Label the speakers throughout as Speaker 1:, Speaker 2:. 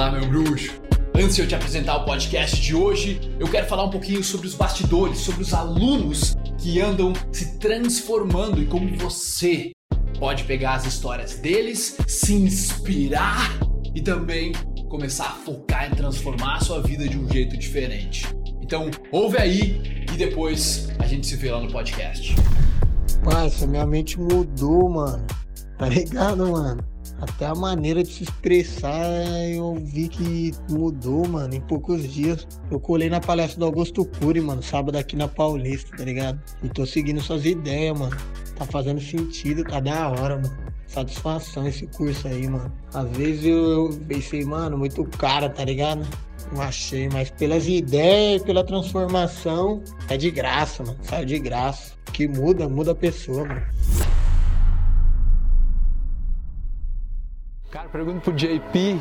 Speaker 1: Fala, meu bruxo! Antes de eu te apresentar o podcast de hoje, eu quero falar um pouquinho sobre os bastidores, sobre os alunos que andam se transformando e como você pode pegar as histórias deles, se inspirar e também começar a focar em transformar a sua vida de um jeito diferente. Então, ouve aí e depois a gente se vê lá no podcast.
Speaker 2: Parça, minha mente mudou, mano. Tá ligado, mano? Até a maneira de se expressar eu vi que mudou, mano, em poucos dias. Eu colei na palestra do Augusto Cury, mano, sábado aqui na Paulista, tá ligado? E tô seguindo suas ideias, mano. Tá fazendo sentido, tá da hora, mano. Satisfação esse curso aí, mano. Às vezes eu, eu pensei, mano, muito cara, tá ligado? Não achei, mas pelas ideias, pela transformação, é de graça, mano. Saiu de graça. Que muda, muda a pessoa, mano.
Speaker 3: Cara, pergunto pro JP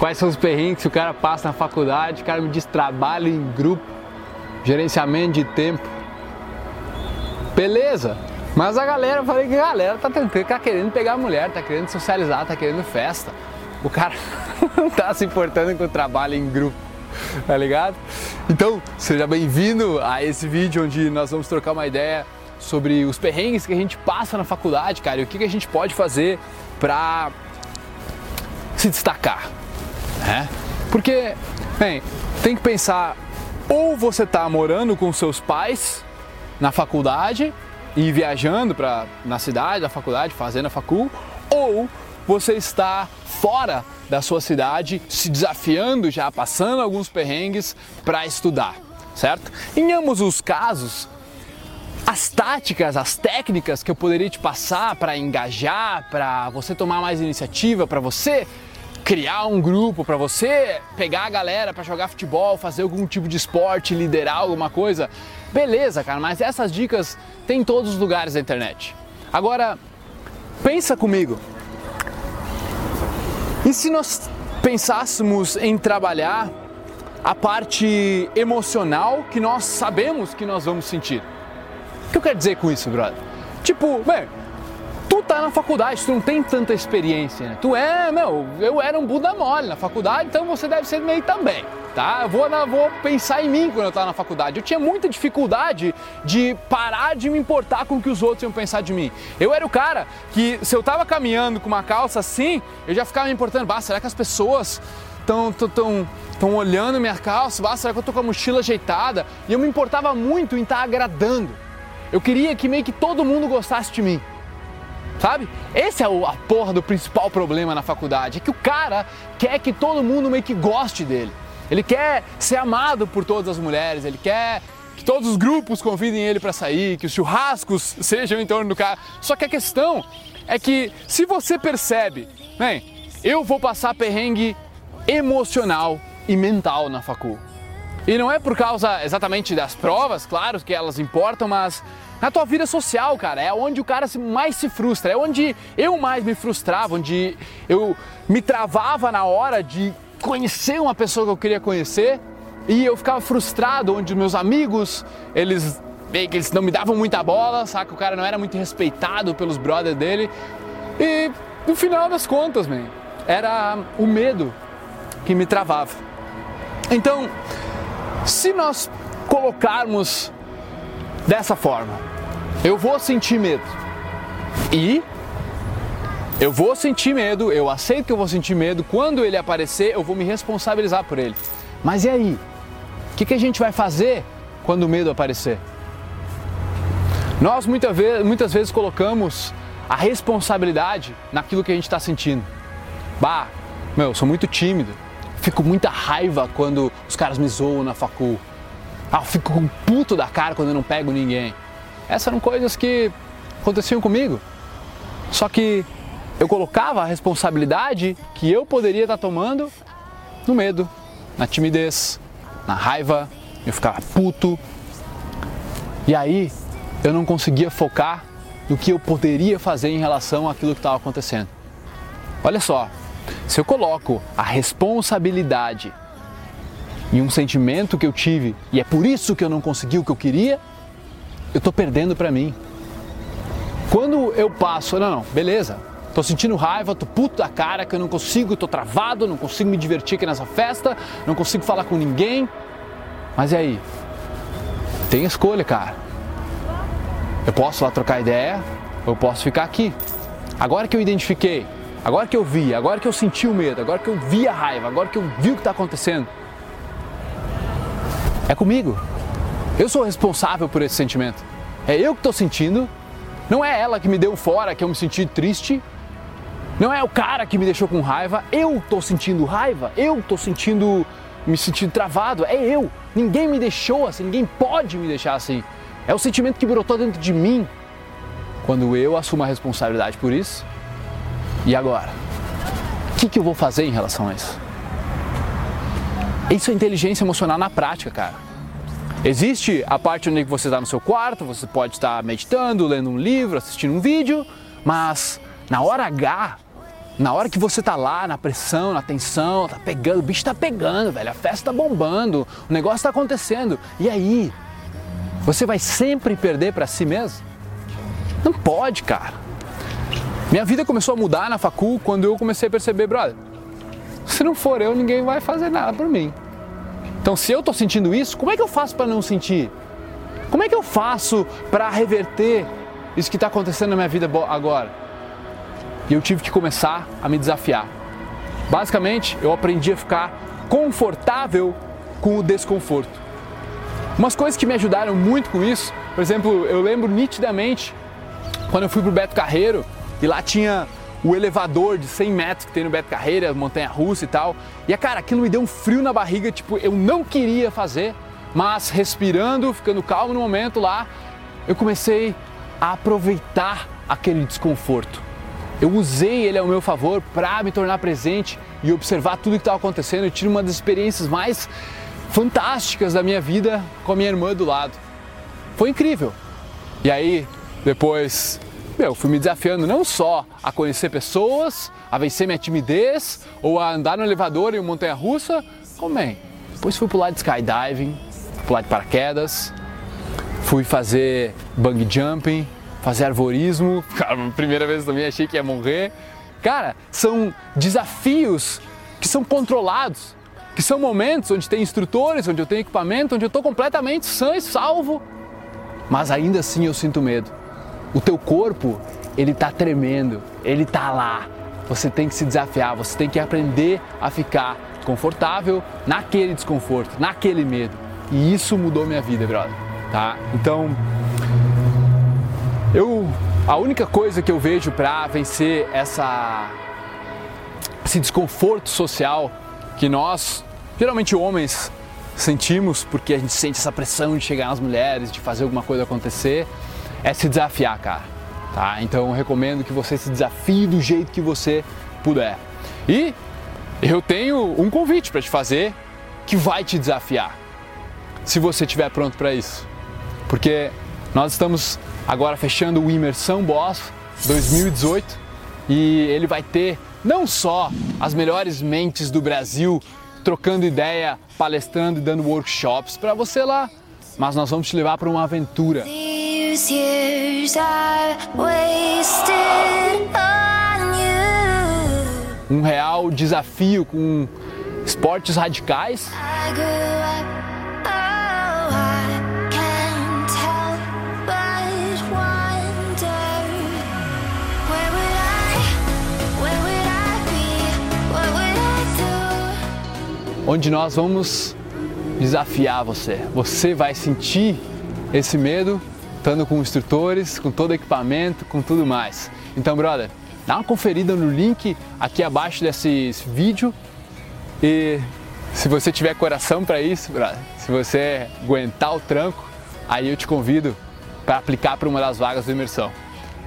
Speaker 3: quais são os perrengues que o cara passa na faculdade. O cara me diz trabalho em grupo, gerenciamento de tempo. Beleza, mas a galera, eu falei que a galera tá, tá querendo pegar mulher, tá querendo socializar, tá querendo festa. O cara não tá se importando com o trabalho em grupo, tá ligado? Então, seja bem-vindo a esse vídeo onde nós vamos trocar uma ideia sobre os perrengues que a gente passa na faculdade, cara, e o que, que a gente pode fazer pra se destacar, né? Porque, bem, tem que pensar ou você está morando com seus pais na faculdade e viajando para na cidade, da faculdade, fazendo a facul, ou você está fora da sua cidade, se desafiando já, passando alguns perrengues para estudar, certo? Em ambos os casos, as táticas, as técnicas que eu poderia te passar para engajar, para você tomar mais iniciativa, para você criar um grupo, para você pegar a galera para jogar futebol, fazer algum tipo de esporte, liderar alguma coisa, beleza, cara, mas essas dicas tem em todos os lugares da internet. Agora, pensa comigo. E se nós pensássemos em trabalhar a parte emocional que nós sabemos que nós vamos sentir? O que eu quero dizer com isso, brother? Tipo, bem, tá na faculdade, tu não tem tanta experiência, né? Tu é, meu, eu era um Buda mole na faculdade, então você deve ser meio também, tá? Eu vou, vou pensar em mim quando eu tava na faculdade. Eu tinha muita dificuldade de parar de me importar com o que os outros iam pensar de mim. Eu era o cara que, se eu tava caminhando com uma calça assim, eu já ficava me importando, bah, será que as pessoas estão tão, tão olhando minha calça? Bah, será que eu tô com a mochila ajeitada? E eu me importava muito em estar tá agradando. Eu queria que meio que todo mundo gostasse de mim. Sabe? Esse é o, a porra do principal problema na faculdade. É que o cara quer que todo mundo meio que goste dele. Ele quer ser amado por todas as mulheres, ele quer que todos os grupos convidem ele para sair, que os churrascos sejam em torno do cara. Só que a questão é que se você percebe, bem, eu vou passar perrengue emocional e mental na facul. E não é por causa exatamente das provas, claro que elas importam, mas na tua vida social, cara, é onde o cara mais se frustra, é onde eu mais me frustrava, onde eu me travava na hora de conhecer uma pessoa que eu queria conhecer e eu ficava frustrado, onde meus amigos, eles eles não me davam muita bola, saca? O cara não era muito respeitado pelos brothers dele. E no final das contas, man, era o medo que me travava. Então, se nós colocarmos dessa forma, eu vou sentir medo. E eu vou sentir medo, eu aceito que eu vou sentir medo. Quando ele aparecer, eu vou me responsabilizar por ele. Mas e aí? O que, que a gente vai fazer quando o medo aparecer? Nós muitas vezes, muitas vezes colocamos a responsabilidade naquilo que a gente está sentindo. Bah, meu, eu sou muito tímido. Fico muita raiva quando os caras me zoam na facul. Ah, eu fico com puto da cara quando eu não pego ninguém. Essas eram coisas que aconteciam comigo. Só que eu colocava a responsabilidade que eu poderia estar tomando no medo, na timidez, na raiva, eu ficava puto. E aí eu não conseguia focar no que eu poderia fazer em relação àquilo que estava acontecendo. Olha só, se eu coloco a responsabilidade em um sentimento que eu tive e é por isso que eu não consegui o que eu queria, eu estou perdendo para mim. Quando eu passo, não, não, beleza, Tô sentindo raiva, tô puto da cara que eu não consigo, tô travado, não consigo me divertir aqui nessa festa, não consigo falar com ninguém. Mas e aí? Tem escolha, cara. Eu posso lá trocar ideia, ou eu posso ficar aqui. Agora que eu identifiquei, agora que eu vi, agora que eu senti o medo, agora que eu vi a raiva, agora que eu vi o que está acontecendo, é comigo. Eu sou responsável por esse sentimento. É eu que estou sentindo. Não é ela que me deu fora, que eu me senti triste. Não é o cara que me deixou com raiva. Eu estou sentindo raiva. Eu estou sentindo, me sentindo travado. É eu. Ninguém me deixou assim. Ninguém pode me deixar assim. É o sentimento que brotou dentro de mim. Quando eu assumo a responsabilidade por isso. E agora? O que, que eu vou fazer em relação a isso? Isso é inteligência emocional na prática, cara. Existe a parte onde você está no seu quarto, você pode estar meditando, lendo um livro, assistindo um vídeo, mas na hora H, na hora que você está lá, na pressão, na tensão, tá pegando, o bicho está pegando, velho, a festa tá bombando, o negócio está acontecendo. E aí? Você vai sempre perder para si mesmo? Não pode, cara. Minha vida começou a mudar na facul quando eu comecei a perceber, brother, se não for eu, ninguém vai fazer nada por mim. Então, se eu estou sentindo isso, como é que eu faço para não sentir? Como é que eu faço para reverter isso que está acontecendo na minha vida agora? E eu tive que começar a me desafiar. Basicamente, eu aprendi a ficar confortável com o desconforto. Umas coisas que me ajudaram muito com isso, por exemplo, eu lembro nitidamente quando eu fui pro Beto Carreiro e lá tinha o elevador de 100 metros que tem no Beto Carreira, montanha russa e tal. E cara, aquilo me deu um frio na barriga, tipo, eu não queria fazer, mas respirando, ficando calmo no momento lá, eu comecei a aproveitar aquele desconforto. Eu usei ele ao meu favor para me tornar presente e observar tudo que estava acontecendo. Eu tive uma das experiências mais fantásticas da minha vida com a minha irmã do lado. Foi incrível. E aí, depois meu, fui me desafiando não só a conhecer pessoas, a vencer minha timidez ou a andar no elevador em uma montanha russa, como bem. Depois fui pular de skydiving, pular de paraquedas, fui fazer bungee jumping, fazer arvorismo. Cara, primeira vez também achei que ia morrer. Cara, são desafios que são controlados, que são momentos onde tem instrutores, onde eu tenho equipamento, onde eu estou completamente sã e salvo, mas ainda assim eu sinto medo. O teu corpo, ele está tremendo, ele está lá. Você tem que se desafiar, você tem que aprender a ficar confortável naquele desconforto, naquele medo. E isso mudou minha vida, brother. Tá? Então, eu a única coisa que eu vejo para vencer essa esse desconforto social que nós, geralmente homens, sentimos porque a gente sente essa pressão de chegar nas mulheres, de fazer alguma coisa acontecer, é se desafiar, cara. Tá? Então eu recomendo que você se desafie do jeito que você puder. E eu tenho um convite para te fazer que vai te desafiar, se você estiver pronto para isso. Porque nós estamos agora fechando o Imersão Boss 2018 e ele vai ter não só as melhores mentes do Brasil trocando ideia, palestrando e dando workshops para você lá, mas nós vamos te levar para uma aventura um real desafio com esportes radicais. Onde nós vamos desafiar você. Você vai sentir esse medo estando com instrutores, com todo equipamento, com tudo mais. Então, brother, dá uma conferida no link aqui abaixo desse vídeo e se você tiver coração para isso, brother, se você aguentar o tranco, aí eu te convido para aplicar para uma das vagas da imersão.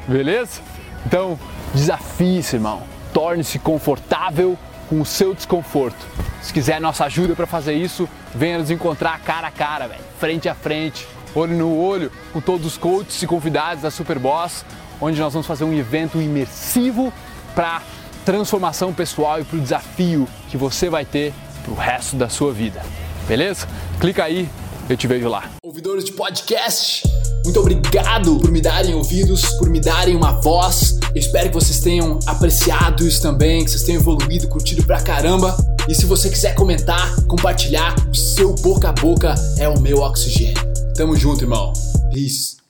Speaker 3: Beleza? Então, desafie-se, irmão. Torne-se confortável com o seu desconforto. Se quiser nossa ajuda para fazer isso, venha nos encontrar cara a cara, velho, frente a frente olho no olho com todos os coaches e convidados da Superboss, onde nós vamos fazer um evento imersivo para transformação pessoal e para o desafio que você vai ter para o resto da sua vida. Beleza? Clica aí, eu te vejo lá.
Speaker 1: Ouvidores de podcast, muito obrigado por me darem ouvidos, por me darem uma voz
Speaker 3: Eu espero que vocês tenham apreciado isso também, que vocês tenham evoluído, curtido pra caramba. E se você quiser comentar, compartilhar, o seu boca a boca é o meu oxigênio. Tamo junto, irmão. Peace.